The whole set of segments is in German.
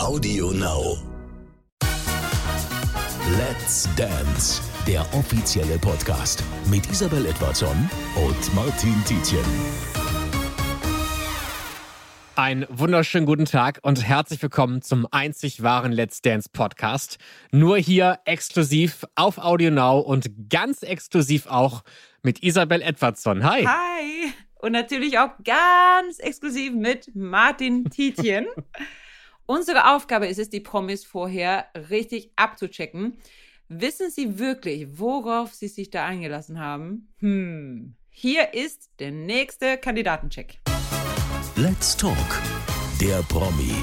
Audio Now. Let's Dance, der offizielle Podcast mit Isabel Edwardson und Martin Tietjen. Einen wunderschönen guten Tag und herzlich willkommen zum einzig wahren Let's Dance Podcast. Nur hier exklusiv auf Audio Now und ganz exklusiv auch mit Isabel Edwardson. Hi. Hi. Und natürlich auch ganz exklusiv mit Martin Tietjen. Unsere Aufgabe ist es, die Promis vorher richtig abzuchecken. Wissen Sie wirklich, worauf Sie sich da eingelassen haben? Hm. Hier ist der nächste Kandidatencheck. Let's Talk, der Promi.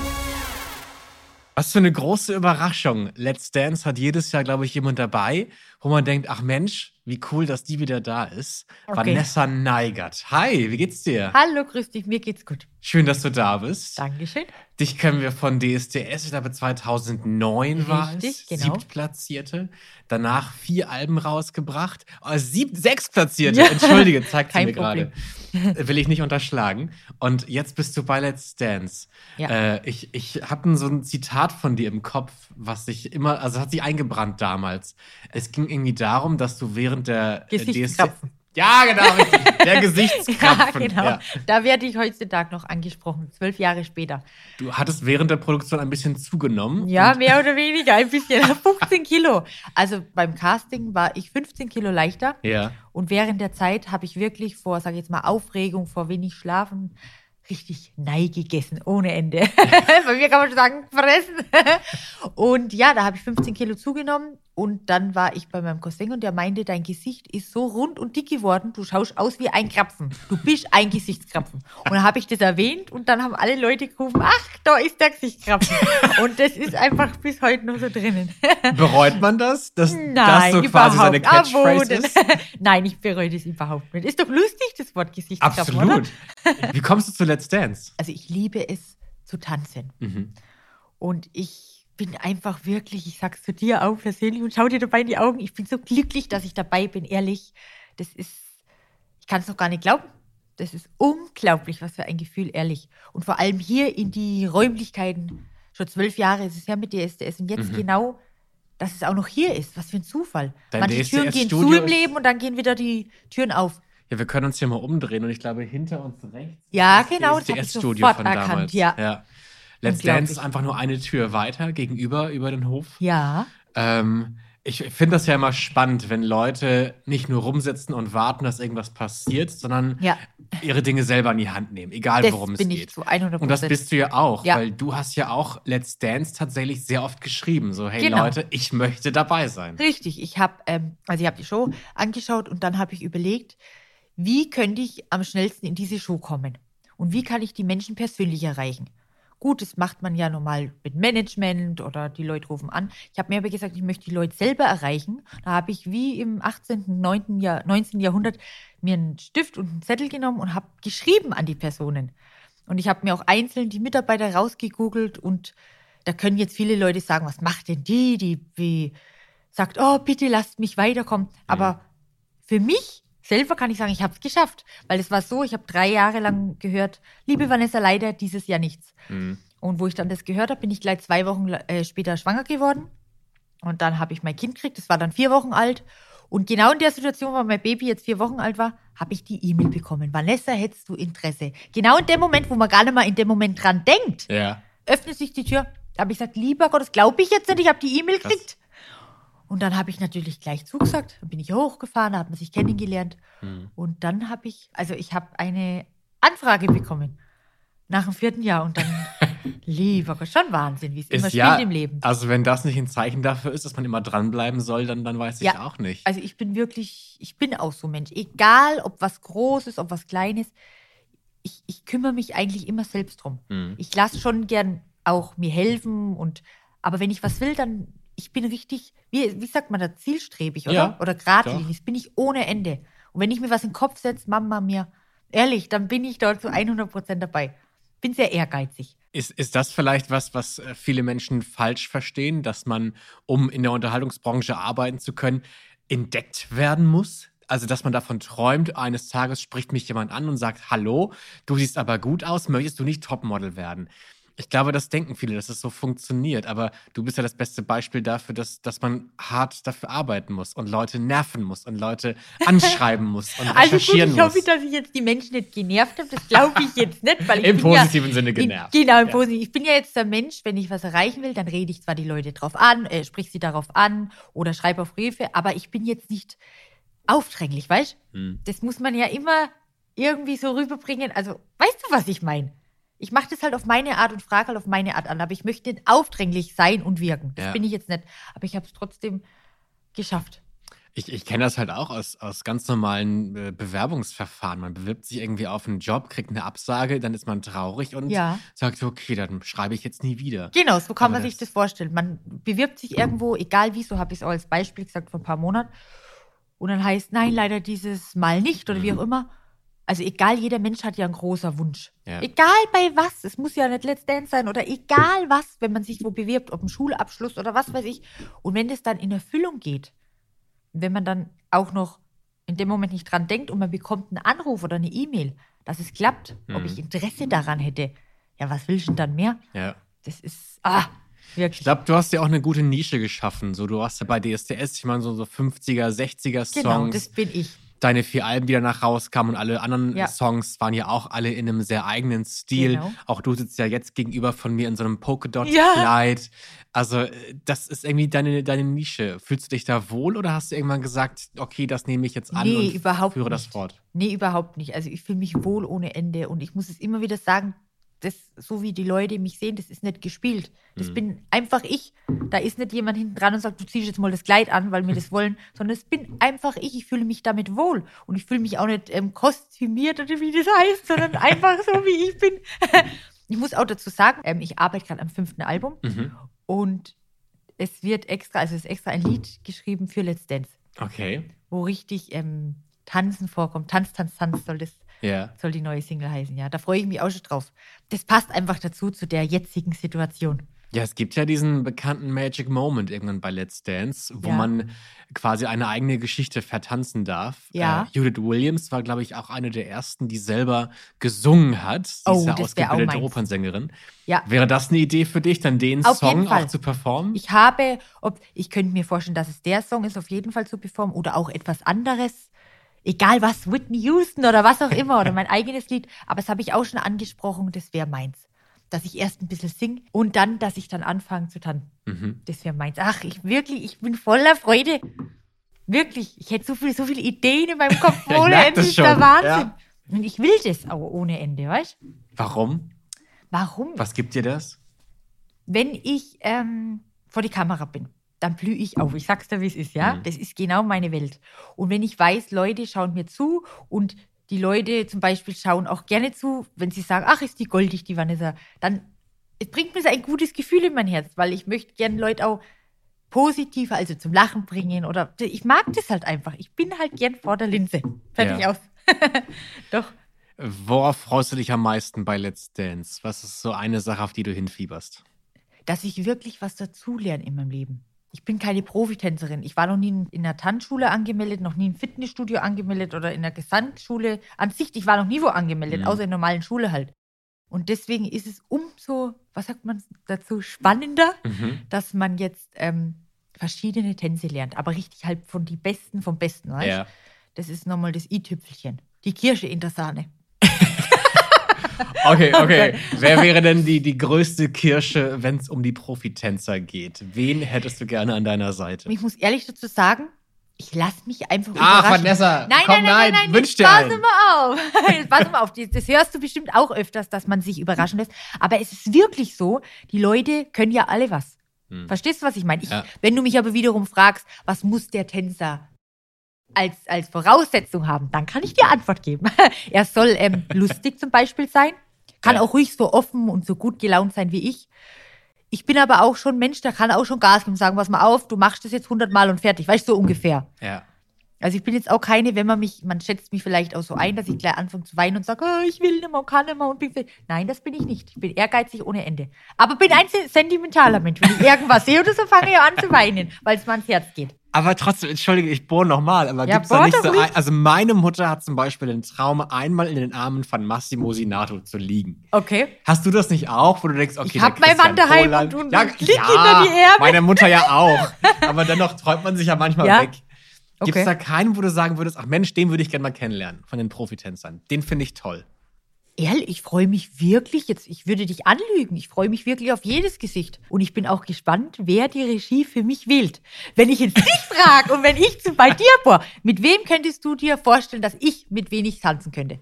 Was für eine große Überraschung. Let's Dance hat jedes Jahr, glaube ich, jemand dabei, wo man denkt, ach Mensch, wie cool, dass die wieder da ist. Okay. Vanessa Neigert. Hi, wie geht's dir? Hallo, grüß dich, mir geht's gut. Schön, dass du da bist. Dankeschön. Dich kennen wir von DSDS, ich glaube 2009 war es. Richtig, genau. Siebtplatzierte. Danach vier Alben rausgebracht. Oh, sieb, sechstplatzierte, entschuldige, zeigt sie mir gerade. Will ich nicht unterschlagen. Und jetzt bist du bei Let's Dance. Ja. Äh, ich ich habe so ein Zitat von dir im Kopf, was sich immer, also hat sich eingebrannt damals. Es ging irgendwie darum, dass du während der Gesichtskrapfen. Ja, genau, richtig. Der Gesichtskrapfen. Ja, genau. Ja. Da werde ich heutzutage noch angesprochen, zwölf Jahre später. Du hattest während der Produktion ein bisschen zugenommen. Ja, mehr oder weniger, ein bisschen. 15 Kilo. Also beim Casting war ich 15 Kilo leichter. Ja. Und während der Zeit habe ich wirklich vor, sage ich jetzt mal, Aufregung, vor wenig Schlafen, richtig Nei gegessen, ohne Ende. Bei mir kann man schon sagen, fressen. und ja, da habe ich 15 Kilo zugenommen. Und dann war ich bei meinem Cousin und der meinte, dein Gesicht ist so rund und dick geworden, du schaust aus wie ein Krapfen. Du bist ein Gesichtskrapfen. Und dann habe ich das erwähnt und dann haben alle Leute gerufen, ach, da ist der Gesichtskrapfen. und das ist einfach bis heute noch so drinnen. Bereut man das? Dass das Nein, so quasi seine. Ah, Catchphrase ist? Nein, ich bereue das überhaupt nicht. Ist doch lustig, das Wort Gesichtskrapfen, oder? Absolut. Wie kommst du zu Let's Dance? Also ich liebe es zu tanzen. Mhm. Und ich bin einfach wirklich, ich sag's zu dir auch persönlich und schau dir dabei in die Augen, ich bin so glücklich, dass ich dabei bin, ehrlich. Das ist, ich kann es noch gar nicht glauben. Das ist unglaublich, was für ein Gefühl, ehrlich. Und vor allem hier in die Räumlichkeiten, schon zwölf Jahre ist es her mit DSDS und jetzt genau, dass es auch noch hier ist. Was für ein Zufall. Dein Manche Türen gehen zu DSDS-Studio im Leben und dann gehen wieder die Türen auf. Ja, wir können uns hier mal umdrehen und ich glaube, hinter uns rechts. Ja, ist genau, das das hab ich sofort von erkannt, damals. ja. Let's. Dance ist einfach nur eine Tür weiter gegenüber über den Hof. Ja. Ähm, ich finde das ja immer spannend, wenn Leute nicht nur rumsitzen und warten, dass irgendwas passiert, sondern Ja. ihre Dinge selber in die Hand nehmen, egal Das worum es bin geht. ich zu 100 Und das bist du ja auch, Ja. weil du hast ja auch Let's Dance tatsächlich sehr oft geschrieben. So, hey Genau. Leute, ich möchte dabei sein. Richtig, ich habe ähm, also ich habe die Show angeschaut und dann habe ich überlegt, wie könnte ich am schnellsten in diese Show kommen und wie kann ich die Menschen persönlich erreichen. Gut, das macht man ja normal mit Management oder die Leute rufen an. Ich habe mir aber gesagt, ich möchte die Leute selber erreichen. Da habe ich wie im 18., 9. Jahr, 19. Jahrhundert mir einen Stift und einen Zettel genommen und habe geschrieben an die Personen. Und ich habe mir auch einzeln die Mitarbeiter rausgegoogelt und da können jetzt viele Leute sagen, was macht denn die? Die wie, sagt, oh, bitte lasst mich weiterkommen. Aber für mich selber kann ich sagen, ich habe es geschafft. Weil es war so, ich habe drei Jahre lang gehört, liebe Vanessa, leider dieses Jahr nichts. Mhm. Und wo ich dann das gehört habe, bin ich gleich zwei Wochen äh, später schwanger geworden. Und dann habe ich mein Kind gekriegt, das war dann vier Wochen alt. Und genau in der Situation, wo mein Baby jetzt vier Wochen alt war, habe ich die E-Mail bekommen. Vanessa, hättest du Interesse? Genau in dem Moment, wo man gar nicht mal in dem Moment dran denkt, Ja. öffnet sich die Tür. Da habe ich gesagt, lieber Gott, das glaube ich jetzt nicht, ich habe die E-Mail gekriegt. Und dann habe ich natürlich gleich zugesagt. Dann bin ich hochgefahren, da hat man sich kennengelernt. Mhm. Und dann habe ich, also ich habe eine Anfrage bekommen nach dem vierten Jahr. Und dann, lieber Gott, schon Wahnsinn, wie es immer Ist spielt ja, im Leben. also wenn das nicht ein Zeichen dafür ist, dass man immer dranbleiben soll, dann, dann weiß ich Ja. auch nicht. Also ich bin wirklich, ich bin auch so ein Mensch. Egal, ob was Großes, ob was Kleines. Ich, ich kümmere mich eigentlich immer selbst drum. Mhm. Ich lasse schon gern auch mir helfen und aber wenn ich was will, dann ich bin richtig, wie, wie sagt man da, zielstrebig, oder? Ja, oder geradlinig. Das bin ich ohne Ende. Und wenn ich mir was in den Kopf setze, Mama mir, ehrlich, dann bin ich dort zu 100 Prozent dabei. Bin sehr ehrgeizig. Ist, ist das vielleicht was, was äh, viele Menschen falsch verstehen, dass man, um in der Unterhaltungsbranche arbeiten zu können, entdeckt werden muss? Also, dass man davon träumt, eines Tages spricht mich jemand an und sagt, hallo, du siehst aber gut aus, möchtest du nicht Topmodel werden? Ich glaube, das denken viele, dass es so funktioniert. Aber du bist ja das beste Beispiel dafür, dass, dass man hart dafür arbeiten muss und Leute nerven muss und Leute anschreiben muss und Also gut, recherchieren ich hoffe, muss. dass ich jetzt die Menschen nicht genervt habe. Das glaube ich jetzt nicht, weil ich Im bin ja, positiven Sinne genervt. Ich, genau, im Ja. Positiven. Ich bin ja jetzt der Mensch, wenn ich was erreichen will, dann rede ich zwar die Leute drauf an, äh, sprich sie darauf an oder schreibe auf Briefe, aber ich bin jetzt nicht aufdränglich, weißt Hm. Das muss man ja immer irgendwie so rüberbringen. Also, weißt du, was ich meine? Ich mache das halt auf meine Art und frage halt auf meine Art an, aber ich möchte nicht aufdringlich sein und wirken. Das Ja. bin ich jetzt nicht. Aber ich habe es trotzdem geschafft. Ich, ich kenne das halt auch aus, aus ganz normalen äh, Bewerbungsverfahren. Man bewirbt sich irgendwie auf einen Job, kriegt eine Absage, dann ist man traurig und Ja. sagt, okay, dann schreibe ich jetzt nie wieder. Genau, so kann Aber man sich das- vorstellen. Man bewirbt sich irgendwo, egal wie, so habe ich es auch als Beispiel gesagt vor ein paar Monaten. Und dann heißt, nein, leider dieses Mal nicht oder wie Mhm. auch immer. Also egal, jeder Mensch hat ja einen großen Wunsch. Ja. Egal bei was, es muss ja nicht Let's Dance sein oder egal was, wenn man sich wo bewirbt, ob ein Schulabschluss oder was weiß ich. Und wenn das dann in Erfüllung geht, wenn man dann auch noch in dem Moment nicht dran denkt und man bekommt einen Anruf oder eine E-Mail, dass es klappt, ob Mhm. ich Interesse daran hätte, ja, was will ich denn dann mehr? Ja. Das ist, ah, wirklich. Ich glaube, du hast ja auch eine gute Nische geschaffen. So, du hast ja bei DSDS, ich meine, so, so 50er, 60er Songs. Genau, das bin ich. Deine vier Alben, die danach rauskamen und alle anderen Ja. Songs waren ja auch alle in einem sehr eigenen Stil. Genau. Auch du sitzt ja jetzt gegenüber von mir in so einem Ja. Polkadot-Kleid. Also, äh, das ist irgendwie deine, deine Nische. Fühlst du dich da wohl oder hast du irgendwann gesagt, okay, das nehme ich jetzt an Nee, und überhaupt führe das nicht. fort? Nee, überhaupt nicht. Also ich fühle mich wohl ohne Ende und ich muss es immer wieder sagen, das, so wie die Leute mich sehen, das ist nicht gespielt. Das Mhm. bin einfach ich. Da ist nicht jemand hinten dran und sagt, du ziehst jetzt mal das Kleid an, weil wir das wollen, sondern es bin einfach ich. Ich fühle mich damit wohl. Und ich fühle mich auch nicht ähm, kostümiert oder wie das heißt, sondern einfach so, wie ich bin. ich muss auch dazu sagen, ähm, ich arbeite gerade am fünften Album Mhm. und es wird extra, also es ist extra ein Lied geschrieben für Let's Dance, Okay. wo richtig ähm, Tanzen vorkommt. Tanz, Tanz, Tanz soll das Ja. soll die neue Single heißen, ja. Da freue ich mich auch schon drauf. Das passt einfach dazu, zu der jetzigen Situation. Ja, es gibt ja diesen bekannten Magic Moment irgendwann bei Let's Dance, wo Ja. man quasi eine eigene Geschichte vertanzen darf. Ja. Äh, Judith Williams war, glaube ich, auch eine der ersten, die selber gesungen hat. Sie Oh, ist ja ausgebildete meins. Opernssängerin. Ja. Wäre das eine Idee für dich, dann den Auf Song auch zu performen? Ich habe, ob, ich könnte mir vorstellen, dass es der Song ist, auf jeden Fall zu performen oder auch etwas anderes. Egal was, Whitney Houston oder was auch immer oder mein eigenes Lied. Aber das habe ich auch schon angesprochen, das wäre meins. Dass ich erst ein bisschen singe und dann, dass ich dann anfange zu tanzen. mhm. Das wäre meins. Ach, ich wirklich, ich bin voller Freude. Wirklich, ich hätte so, viel, so viele Ideen in meinem Kopf ohne Ende. das ist der Wahnsinn. ja. Und ich will das auch ohne Ende, weißt du? Warum? Warum? Was gibt dir das? Wenn ich ähm, vor die Kamera bin, dann blühe ich auf. Ich sag's dir, wie es ist, ja? Mhm. Das ist genau meine Welt. Und wenn ich weiß, Leute schauen mir zu und die Leute zum Beispiel schauen auch gerne zu, wenn sie sagen, ach, ist die goldig, die Vanessa, dann es bringt mir so ein gutes Gefühl in mein Herz, weil ich möchte gerne Leute auch positiv, also zum Lachen bringen oder ich mag das halt einfach. Ich bin halt gern vor der Linse. Fertig Ja. aus. Doch. Worauf freust du dich am meisten bei Let's Dance? Was ist so eine Sache, auf die du hinfieberst? dass ich wirklich was dazulerne in meinem Leben. Ich bin keine Profitänzerin. Ich war noch nie in einer Tanzschule angemeldet, noch nie im Fitnessstudio angemeldet oder in einer Gesamtschule an sich. Ich war noch nie wo angemeldet, Mhm. außer in der normalen Schule halt. Und deswegen ist es umso, was sagt man dazu, spannender, Mhm. dass man jetzt ähm, verschiedene Tänze lernt. Aber richtig halt von die Besten vom Besten. Weißt? Ja. Das ist nochmal das i-Tüpfelchen. Die Kirsche in der Sahne. Okay, okay. Wer wäre denn die, die größte Kirsche, wenn es um die Profitänzer geht? Wen hättest du gerne an deiner Seite? Ich muss ehrlich dazu sagen, ich lasse mich einfach Ach, überraschen. Vanessa, Nein, komm, nein, nein, nein, nein, wünsch jetzt dir pass mal auf. Jetzt pass mal auf. Das, das hörst du bestimmt auch öfters, dass man sich überraschen lässt. Aber es ist wirklich so, die Leute können ja alle was. Hm. Verstehst du, was ich meine? Ich, Ja. Wenn du mich aber wiederum fragst, was muss der Tänzer als, als Voraussetzung haben, dann kann ich dir Antwort geben. er soll ähm, lustig zum Beispiel sein, kann Ja. auch ruhig so offen und so gut gelaunt sein wie ich. Ich bin aber auch schon Mensch, der kann auch schon Gas geben und sagen, pass mal auf, du machst das jetzt hundertmal und fertig. Weißt du, so ungefähr. Ja. Also ich bin jetzt auch keine, wenn man mich, man schätzt mich vielleicht auch so ein, dass ich gleich anfange zu weinen und sage, oh, ich will nicht mehr kann nicht mehr und bin Nein, das bin ich nicht. Ich bin ehrgeizig ohne Ende. Aber bin ein se- sentimentaler Mensch. Wenn ich irgendwas sehe oder so, fange ich an zu weinen, weil es mir ans Herz geht. Aber trotzdem, entschuldige, ich bohre nochmal, aber Ja, gibt's da nicht so ein, Also meine Mutter hat zum Beispiel den Traum, einmal in den Armen von Massimo Sinato zu liegen. Okay. Hast du das nicht auch, wo du denkst, okay, Ich hab meinen Mann daheim Poland- und- und ja, lieg ja, hinter die Erde. Meine Mutter ja auch. Aber dennoch träumt man sich ja manchmal Ja. weg. Gibt Okay. es da keinen, wo du sagen würdest, ach Mensch, den würde ich gerne mal kennenlernen von den Profitänzern. Den finde ich toll. Ehrlich, ich freue mich wirklich jetzt. Ich würde dich anlügen. Ich freue mich wirklich auf jedes Gesicht. Und ich bin auch gespannt, wer die Regie für mich wählt. Wenn ich jetzt dich frage und wenn ich zu bei dir bohr, mit wem könntest du dir vorstellen, dass ich mit wenig tanzen könnte?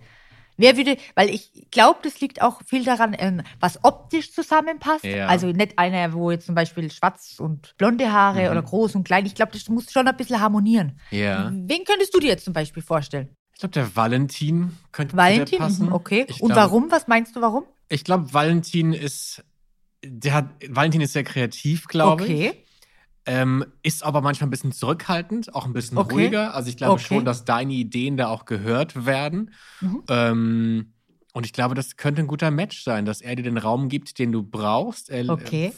Wer würde, weil ich glaube, das liegt auch viel daran, ähm, was optisch zusammenpasst. Ja. Also nicht einer, wo jetzt zum Beispiel schwarz und blonde Haare Mhm. oder groß und klein. Ich glaube, das muss schon ein bisschen harmonieren. Ja. Wen könntest du dir jetzt zum Beispiel vorstellen? Ich glaube, der Valentin könnte Valentin? passen. Mhm, Okay. Ich und glaube- warum? Was meinst du, warum? Ich glaube, Valentin ist, der hat, Valentin ist sehr kreativ, glaube ich. okay. Ähm, ist aber manchmal ein bisschen zurückhaltend, auch ein bisschen Okay. ruhiger. Also ich glaube Okay. schon, dass deine Ideen da auch gehört werden. Mhm. Ähm, und ich glaube, das könnte ein guter Match sein, dass er dir den Raum gibt, den du brauchst. Er Okay.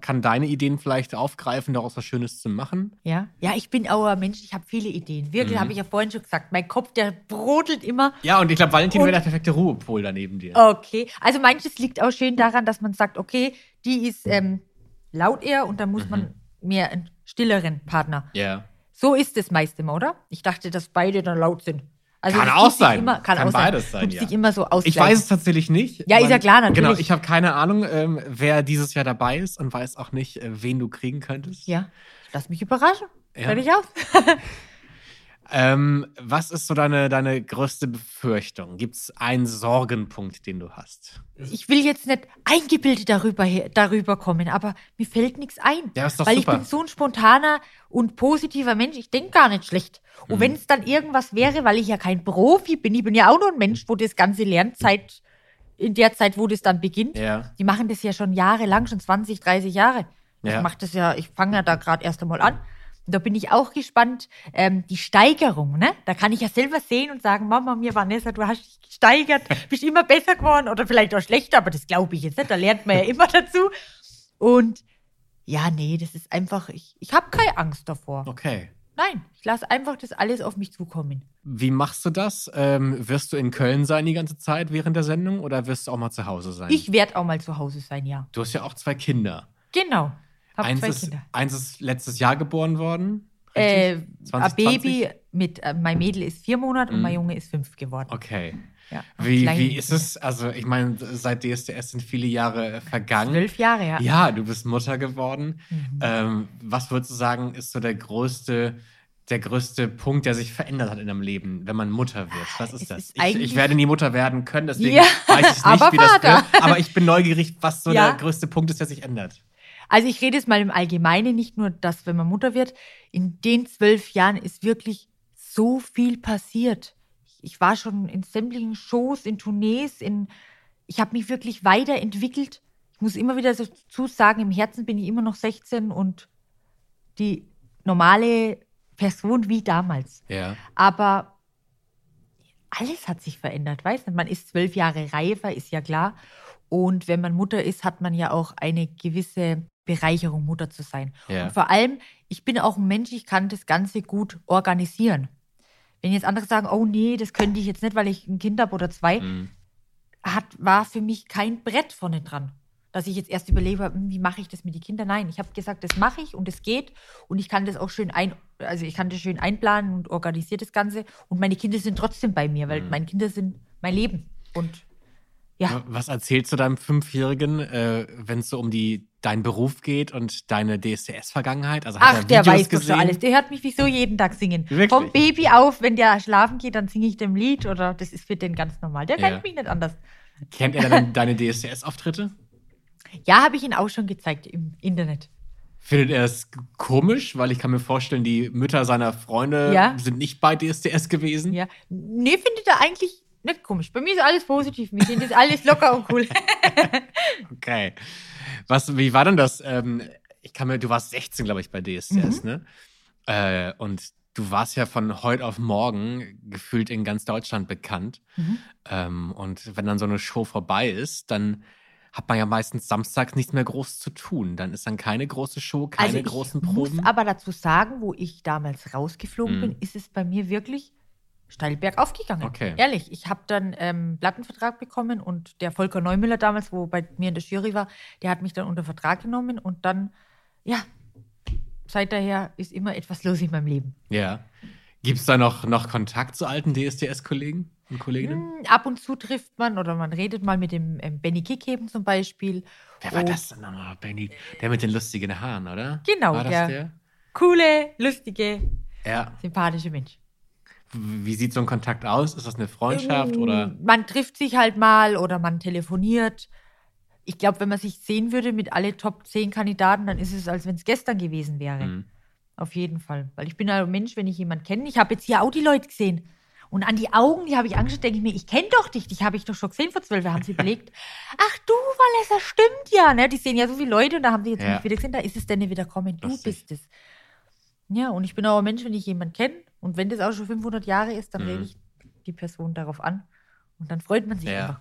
kann deine Ideen vielleicht aufgreifen, daraus was Schönes zu machen. Ja, ja, ich bin auch ein Mensch, ich habe viele Ideen. Wirklich, Mhm. habe ich ja vorhin schon gesagt. Mein Kopf, der brodelt immer. Ja, und ich glaube, Valentin Und- wäre der perfekte Ruhepol daneben dir. Okay. Also manches liegt auch schön daran, dass man sagt, okay, die ist ähm, laut eher und dann muss Mhm. man mehr einen stilleren Partner. Ja. So ist es meist immer, oder? Ich dachte, dass beide dann laut sind. Also Kann auch sein. Immer, kann, Kann auch beides sein, Tut ja. sich immer so. Ich weiß es tatsächlich nicht. Ja, ist ja klar, natürlich. Genau, ich habe keine Ahnung, ähm, wer dieses Jahr dabei ist und weiß auch nicht, äh, wen du kriegen könntest. Ja, lass mich überraschen. Ja. Fertig aus. Ähm, was ist so deine, deine größte Befürchtung? Gibt es einen Sorgenpunkt, den du hast? Ich will jetzt nicht eingebildet darüber, darüber kommen, aber mir fällt nichts ein. Ja, ist doch weil super. ich bin so ein spontaner und positiver Mensch, ich denke gar nicht schlecht. Und Mhm. wenn es dann irgendwas wäre, weil ich ja kein Profi bin, ich bin ja auch nur ein Mensch, wo das ganze Lernzeit, in der Zeit, wo das dann beginnt, Ja. die machen das ja schon jahrelang, schon 20, 30 Jahre. Ja. Ich mache das ja, ich fange ja da gerade erst einmal an. Und da bin ich auch gespannt, ähm, die Steigerung, ne? Da kann ich ja selber sehen und sagen, Mama, mir Vanessa, du hast dich gesteigert, bist immer besser geworden oder vielleicht auch schlechter, aber das glaube ich jetzt nicht, da lernt man ja immer dazu. Und ja, nee, das ist einfach, ich, ich habe keine Angst davor. Okay. Nein, ich lasse einfach das alles auf mich zukommen. Wie machst du das? Ähm, wirst du in Köln sein die ganze Zeit während der Sendung oder wirst du auch mal zu Hause sein? Ich werde auch mal zu Hause sein, ja. du hast ja auch zwei Kinder. Genau. Hab Eins zwei ist, Kinder. eins ist letztes Jahr geboren worden. Äh, ein 2020? Baby mit, äh, mein Mädel ist vier Monate und Mhm. mein Junge ist fünf geworden. Okay. Ja, Wie, wie ist es? Also, ich meine, seit DSDS sind viele Jahre vergangen. Zwölf Jahre, ja. Ja, du bist Mutter geworden. Mhm. Ähm, was würdest du sagen, ist so der größte, der größte Punkt, der sich verändert hat in deinem Leben, wenn man Mutter wird? Was Es ist das? ist ich, ich werde nie Mutter werden können, deswegen Ja, weiß ich nicht, aber wie das Vater. wird. Aber ich bin neugierig, was so Ja. der größte Punkt ist, der sich ändert. Also ich rede jetzt mal im Allgemeinen, nicht nur das, wenn man Mutter wird. In den zwölf Jahren ist wirklich so viel passiert. Ich war schon in sämtlichen Shows, in Tournees, in ich habe mich wirklich weiterentwickelt. Ich muss immer wieder dazu sagen, im Herzen bin ich immer noch 16 und die normale Person wie damals. Ja. Aber alles hat sich verändert, weißt du? Man ist zwölf Jahre reifer, ist ja klar. Und wenn man Mutter ist, hat man ja auch eine gewisse Bereicherung, Mutter zu sein. Ja. Und vor allem, ich bin auch ein Mensch, ich kann das Ganze gut organisieren. Wenn jetzt andere sagen, oh nee, das könnte ich jetzt nicht, weil ich ein Kind habe oder zwei, Mhm. hat, war für mich kein Brett vorne dran. Dass ich jetzt erst überlege, hm, wie mache ich das mit den Kindern? Nein, ich habe gesagt, das mache ich und es geht und ich kann das auch schön ein, also ich kann das schön einplanen und organisiere das Ganze und meine Kinder sind trotzdem bei mir, weil Mhm. meine Kinder sind mein Leben und ja, Was erzählst du deinem Fünfjährigen, äh, wenn es so um die, deinen Beruf geht und deine DSDS-Vergangenheit? Also hat ach, er der Videos weiß doch gesehen? schon alles. Der hört mich wieso jeden Tag singen. Wirklich? Vom Baby auf, wenn der schlafen geht, dann singe ich dem Lied oder das ist für den ganz normal. Der Ja. kennt mich nicht anders. Kennt er dann deine DSDS-Auftritte? Ja, habe ich ihn auch schon gezeigt im Internet. Findet er es komisch? Weil ich kann mir vorstellen, die Mütter seiner Freunde Ja. sind nicht bei DSDS gewesen. Ja. Nee, findet er eigentlich nicht komisch. Bei mir ist alles positiv. Mir das alles locker und cool. Okay. Was, wie war denn das? Ähm, ich kann mir, du warst 16, glaube ich, bei DSDS, Mhm. ne? Äh, und du warst ja von heute auf morgen gefühlt in ganz Deutschland bekannt. Mhm. Ähm, und wenn dann so eine Show vorbei ist, dann hat man ja meistens samstags nichts mehr groß zu tun. Dann ist dann keine große Show, keine also ich großen muss Proben. aber dazu sagen, wo ich damals rausgeflogen Mhm. bin, ist es bei mir wirklich steil bergauf gegangen. Okay. Ehrlich, ich habe dann ähm, einen Plattenvertrag bekommen und der Volker Neumüller damals, wo bei mir in der Jury war, der hat mich dann unter Vertrag genommen und dann, ja, seit daher ist immer etwas los in meinem Leben. ja. Gibt es da noch, noch Kontakt zu alten DSDS-Kollegen und Kolleginnen? Hm, ab und zu trifft man oder man redet mal mit dem ähm, Benny Kickheben zum Beispiel. Wer war Und das denn nochmal, Benny? Der mit den lustigen Haaren, oder? Genau, war das der. der? Coole, lustige, Ja. sympathische Mensch. Wie sieht so ein Kontakt aus? Ist das eine Freundschaft Ähm, oder? Man trifft sich halt mal oder man telefoniert. Ich glaube, wenn man sich sehen würde mit alle Top 10 Kandidaten, dann ist es, als wenn es gestern gewesen wäre. Hm. Auf jeden Fall. Weil ich bin ein Mensch, wenn ich jemanden kenne. Ich habe jetzt hier auch die Leute gesehen. Und an die Augen, die habe ich angeschaut, denke ich mir, ich kenne doch dich, dich habe ich doch schon gesehen vor zwölf Jahren. Haben sie überlegt, ach du, Vanessa, stimmt ja. Ne? Die sehen ja so viele Leute und da haben sie jetzt Ja. mich wieder gesehen, da ist es denn wieder kommen, du Lustig. bist es. Ja, und ich bin auch ein Mensch, wenn ich jemanden kenne und wenn das auch schon 500 Jahre ist, dann Mhm. rede ich die Person darauf an und dann freut man sich Ja. einfach.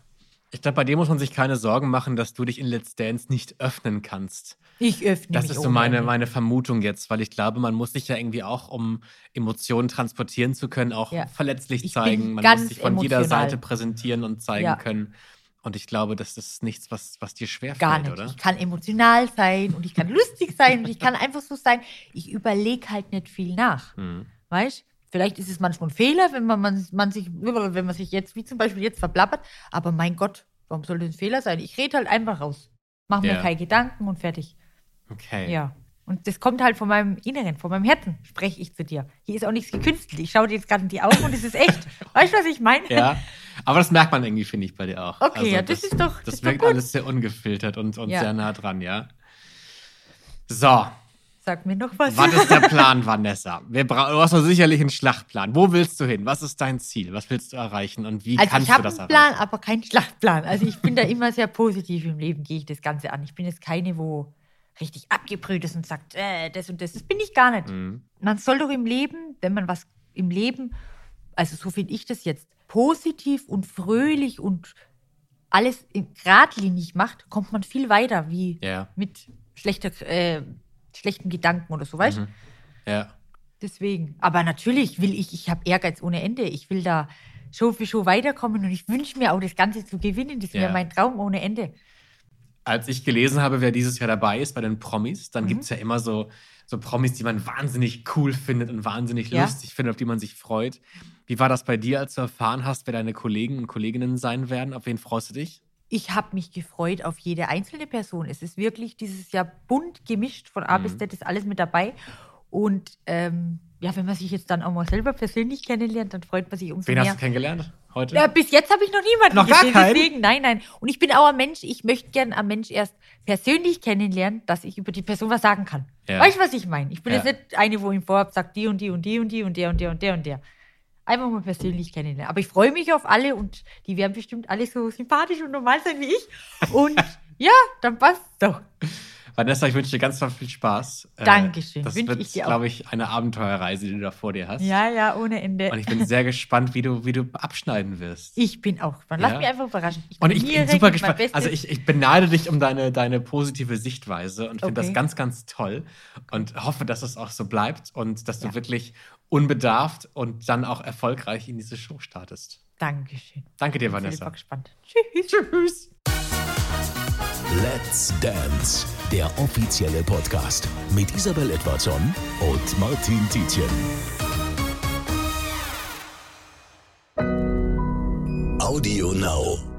Ich glaube, bei dir muss man sich keine Sorgen machen, dass du dich in Let's Dance nicht öffnen kannst. Ich öffne Das mich ist so meine, meine Vermutung jetzt, weil ich glaube, man muss sich ja irgendwie auch, um Emotionen transportieren zu können, auch Ja. verletzlich Ich zeigen. Man muss sich von jeder emotional. Seite präsentieren und zeigen Ja. können. Und ich glaube, das ist nichts, was, was dir schwerfällt, Gar nicht. oder? Ich kann emotional sein und ich kann lustig sein und ich kann einfach so sein. Ich überlege halt nicht viel nach. Hm. Weißt Vielleicht ist es manchmal ein Fehler, wenn man, man, man sich, wenn man sich jetzt, wie zum Beispiel jetzt, verplappert. Aber mein Gott, warum soll das ein Fehler sein? Ich rede halt einfach raus. Mach mir Ja. keine Gedanken und fertig. Okay. Ja. Und das kommt halt von meinem Inneren, von meinem Herzen, spreche ich zu dir. Hier ist auch nichts gekünstelt. Ich schaue dir jetzt gerade in die Augen und es ist echt. Weißt du, was ich meine? Ja, aber das merkt man irgendwie, finde ich, bei dir auch. Also Okay, ja, das ist doch- Das das wirkt alles sehr ungefiltert und, und Ja. sehr nah dran, ja. So, Sag mir noch was. was ist der Plan, Vanessa? Du hast doch sicherlich einen Schlachtplan. Wo willst du hin? Was ist dein Ziel? Was willst du erreichen und wie Also kannst ich du habe das einen erreichen? Plan, aber keinen Schlachtplan. Also ich bin da immer sehr positiv im Leben, gehe ich das Ganze an. Ich bin jetzt keine, wo richtig abgebrüht ist und sagt, äh, das und das. Das bin ich gar nicht. Mhm. Man soll doch im Leben, wenn man was im Leben, also so finde ich das jetzt, positiv und fröhlich und alles in- geradlinig macht, kommt man viel weiter, wie Ja. mit schlechter, äh, schlechten Gedanken oder so, weißt du? Mhm. Ja. Deswegen. Aber natürlich will ich, ich habe Ehrgeiz ohne Ende. Ich will da Show für Show weiterkommen und ich wünsche mir auch das Ganze zu gewinnen. Das wäre Ja. mein Traum ohne Ende. Als ich gelesen habe, wer dieses Jahr dabei ist bei den Promis, dann Mhm. gibt es ja immer so, so Promis, die man wahnsinnig cool findet und wahnsinnig Ja. lustig findet, auf die man sich freut. Wie war das bei dir, als du erfahren hast, wer deine Kollegen und Kolleginnen sein werden? Auf wen freust du dich? Ich habe mich gefreut auf jede einzelne Person. Es ist wirklich dieses Jahr bunt gemischt, von A bis Mhm. Z ist alles mit dabei. Und ähm, ja, wenn man sich jetzt dann auch mal selber persönlich kennenlernt, dann freut man sich umso Wen mehr. hast du kennengelernt heute? Ja, bis jetzt habe ich noch niemanden Noch gar gesehen, keinen? deswegen, nein, nein. Und ich bin auch ein Mensch, ich möchte gern am Mensch erst persönlich kennenlernen, dass ich über die Person was sagen kann. Ja. Weißt du, was ich meine? Ich bin Ja. jetzt nicht eine, wo ihm vorab sagt, die und die und die und die und der und der und der und der. Einfach mal persönlich kennenlernen. Aber ich freue mich auf alle und die werden bestimmt alle so sympathisch und normal sein wie ich. Und ja, dann passt doch. Vanessa, ich wünsche dir ganz viel Spaß. Äh, Dankeschön. Das Wünsche wird, glaube ich, eine Abenteuerreise, die du da vor dir hast. Ja, ja, ohne Ende. Und ich bin sehr gespannt, wie du, wie du abschneiden wirst. Ich bin auch gespannt. Lass Ja. mich einfach überraschen. Ich Und ich bin super gespannt. Also ich, ich beneide dich um deine, deine positive Sichtweise und finde Okay. das ganz, ganz toll und hoffe, dass es auch so bleibt und dass du Ja. wirklich unbedarft und dann auch erfolgreich in diese Show startest. Dankeschön. Danke dir, ich bin Vanessa. Ich bin gespannt. Tschüss. Tschüss. Let's Dance, der offizielle Podcast mit Isabel Edwardson und Martin Tietjen. Audio Now.